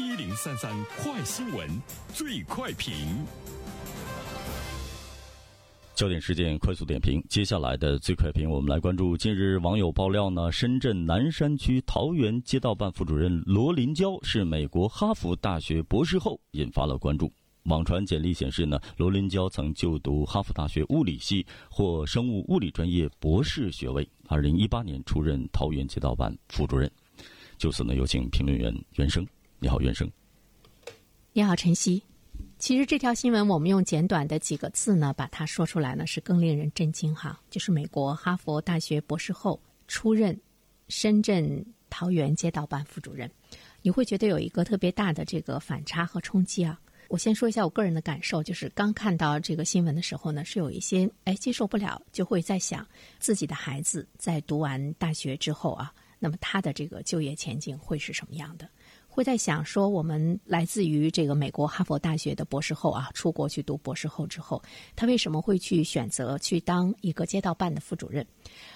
一零三三快新闻，最快评。焦点事件快速点评，接下来的最快评，我们来关注。近日，网友爆料呢，深圳南山区桃园街道办副主任罗林娇是美国哈佛大学博士后，引发了关注。网传简历显示呢，罗林娇曾就读哈佛大学物理系或生物物理专业博士学位，二零一八年出任桃园街道办副主任。就此呢，有请评论员袁生。你好，袁生。你好，晨曦。其实这条新闻我们用简短的几个字呢，把它说出来呢，是更令人震惊哈。就是美国哈佛大学博士后出任深圳桃园街道办副主任，你会觉得有一个特别大的这个反差和冲击啊。我先说一下我个人的感受，就是刚看到这个新闻的时候呢，是有一些哎接受不了，就会在想自己的孩子在读完大学之后啊，那么他的这个就业前景会是什么样的？会在想说，我们来自于这个美国哈佛大学的博士后啊，出国去读博士后之后，他为什么会去选择去当一个街道办的副主任？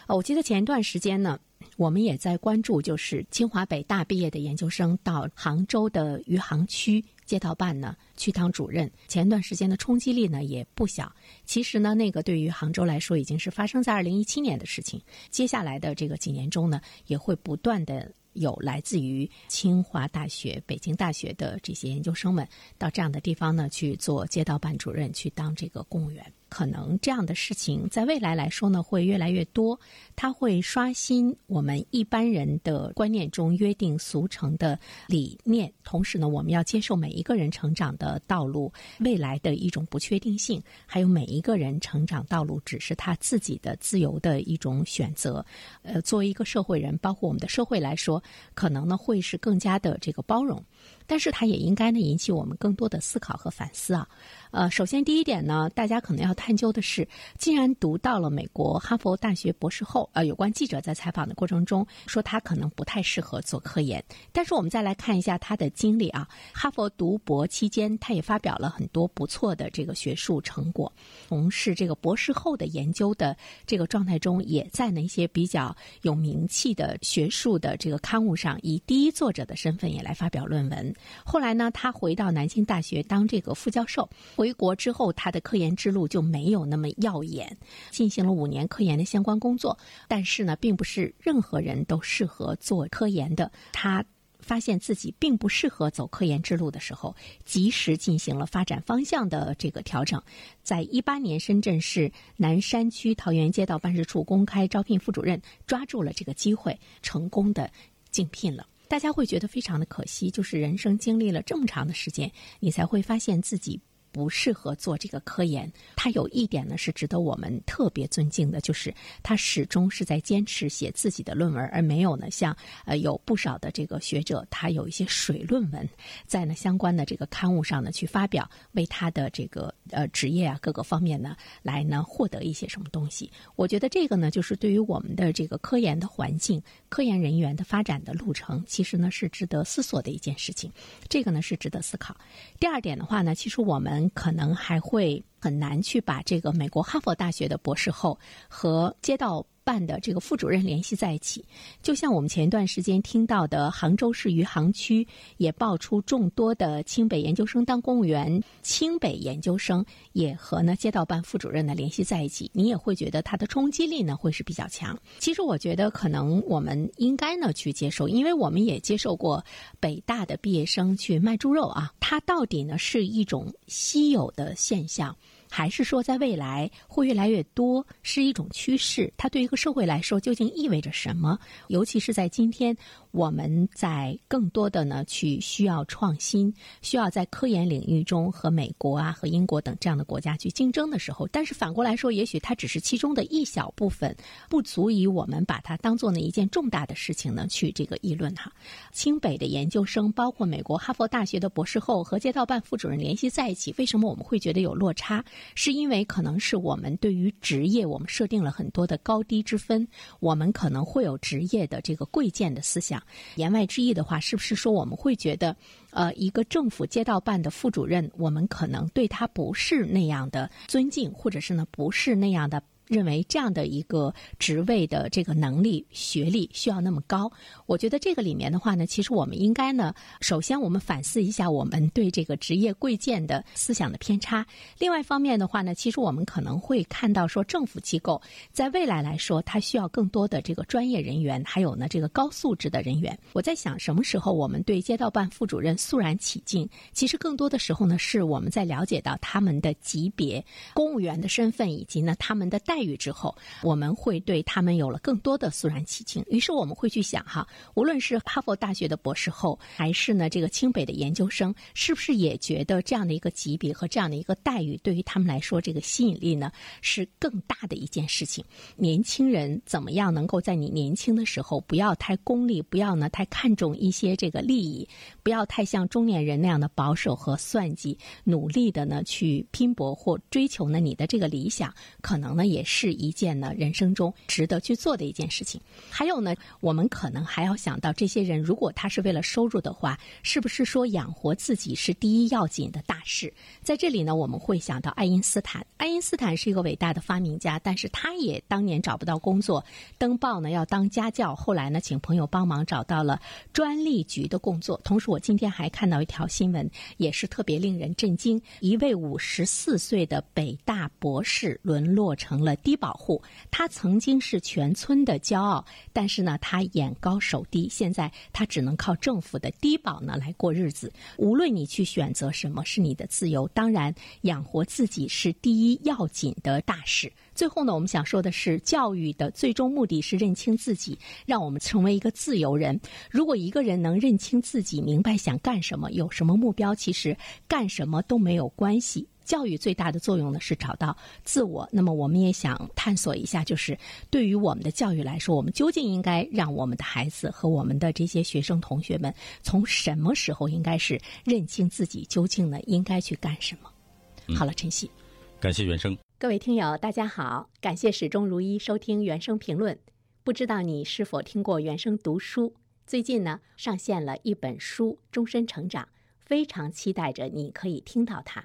啊，我记得前一段时间呢，我们也在关注，就是清华北大毕业的研究生到杭州的余杭区街道办呢去当主任，前段时间的冲击力呢也不小。其实呢，那个对于杭州来说，已经是发生在二零一七年的事情。接下来的这个几年中呢，也会不断的。有来自于清华大学、北京大学的这些研究生们，到这样的地方呢去做街道办主任，去当这个公务员。可能这样的事情在未来来说呢，会越来越多。它会刷新我们一般人的观念中约定俗成的理念，同时呢，我们要接受每一个人成长的道路未来的一种不确定性，还有每一个人成长道路只是他自己的自由的一种选择。呃，作为一个社会人，包括我们的社会来说，可能呢会是更加的这个包容。但是它也应该呢引起我们更多的思考和反思啊。呃，首先第一点呢，大家可能要探究的是，既然读到了美国哈佛大学博士后，呃，有关记者在采访的过程中说他可能不太适合做科研。但是我们再来看一下他的经历啊，哈佛读博期间，他也发表了很多不错的这个学术成果，从事这个博士后的研究的这个状态中，也在那些比较有名气的学术的这个刊物上，以第一作者的身份也来发表论文。后来呢，他回到南京大学当这个副教授。回国之后，他的科研之路就没有那么耀眼，进行了五年科研的相关工作。但是呢，并不是任何人都适合做科研的。他发现自己并不适合走科研之路的时候，及时进行了发展方向的这个调整。在一八年，深圳市南山区桃园街道办事处公开招聘副主任，抓住了这个机会，成功的竞聘了。大家会觉得非常的可惜，就是人生经历了这么长的时间，你才会发现自己。不适合做这个科研。他有一点呢是值得我们特别尊敬的，就是他始终是在坚持写自己的论文，而没有呢像呃有不少的这个学者，他有一些水论文在呢相关的这个刊物上呢去发表，为他的这个呃职业啊各个方面呢来呢获得一些什么东西。我觉得这个呢就是对于我们的这个科研的环境、科研人员的发展的路程，其实呢是值得思索的一件事情。这个呢是值得思考。第二点的话呢，其实我们。可能还会很难去把这个美国哈佛大学的博士后和接到。办的这个副主任联系在一起，就像我们前一段时间听到的，杭州市余杭区也爆出众多的清北研究生当公务员，清北研究生也和呢街道办副主任呢联系在一起，你也会觉得它的冲击力呢会是比较强。其实我觉得可能我们应该呢去接受，因为我们也接受过北大的毕业生去卖猪肉啊，它到底呢是一种稀有的现象。还是说，在未来会越来越多，是一种趋势。它对一个社会来说，究竟意味着什么？尤其是在今天。我们在更多的呢去需要创新，需要在科研领域中和美国啊和英国等这样的国家去竞争的时候，但是反过来说，也许它只是其中的一小部分，不足以我们把它当做呢一件重大的事情呢去这个议论哈。清北的研究生，包括美国哈佛大学的博士后和街道办副主任联系在一起，为什么我们会觉得有落差？是因为可能是我们对于职业我们设定了很多的高低之分，我们可能会有职业的这个贵贱的思想。言外之意的话，是不是说我们会觉得，呃，一个政府街道办的副主任，我们可能对他不是那样的尊敬，或者是呢，不是那样的认为这样的一个职位的这个能力、学历需要那么高。我觉得这个里面的话呢，其实我们应该呢，首先我们反思一下我们对这个职业贵贱的思想的偏差。另外一方面的话呢，其实我们可能会看到说，政府机构在未来来说，它需要更多的这个专业人员，还有呢这个高素质的人员。我在想，什么时候我们对街道办副主任肃然起敬？其实更多的时候呢，是我们在了解到他们的级别、公务员的身份以及呢他们的待遇之后，我们会对他们有了更多的肃然起敬。于是我们会去想哈，无论是哈佛大学的博士后，还是呢这个清北的研究生，是不是也觉得这样的一个级别和这样的一个待遇，对于他们来说，这个吸引力呢是更大的一件事情？年轻人怎么样能够在你年轻的时候，不要太功利，不要呢太看重一些这个利益，不要太像中年人那样的保守和算计，努力的呢去拼搏或追求呢你的这个理想，可能呢也是一件呢人生中值得去做的一件事情。还有呢，我们可能还要想到，这些人如果他是为了收入的话，是不是说养活自己是第一要紧的大事？在这里呢，我们会想到爱因斯坦。爱因斯坦是一个伟大的发明家，但是他也当年找不到工作，登报呢要当家教，后来呢请朋友帮忙找到了专利局的工作。同时，我今天还看到一条新闻，也是特别令人震惊：一位五十四岁的北大博士沦落成了低保户。他曾经是全村的骄傲。但是呢，他眼高手低，现在他只能靠政府的低保呢来过日子。无论你去选择什么，是你的自由。当然，养活自己是第一要紧的大事。最后呢，我们想说的是，教育的最终目的是认清自己，让我们成为一个自由人。如果一个人能认清自己，明白想干什么，有什么目标，其实干什么都没有关系。教育最大的作用呢是找到自我。那么我们也想探索一下，就是对于我们的教育来说，我们究竟应该让我们的孩子和我们的这些学生同学们，从什么时候应该是认清自己，究竟呢应该去干什么？好了，晨曦，感谢原生。各位听友，大家好，感谢始终如一收听原声评论。不知道你是否听过原声读书？最近呢上线了一本书《终身成长》，非常期待着你可以听到它。《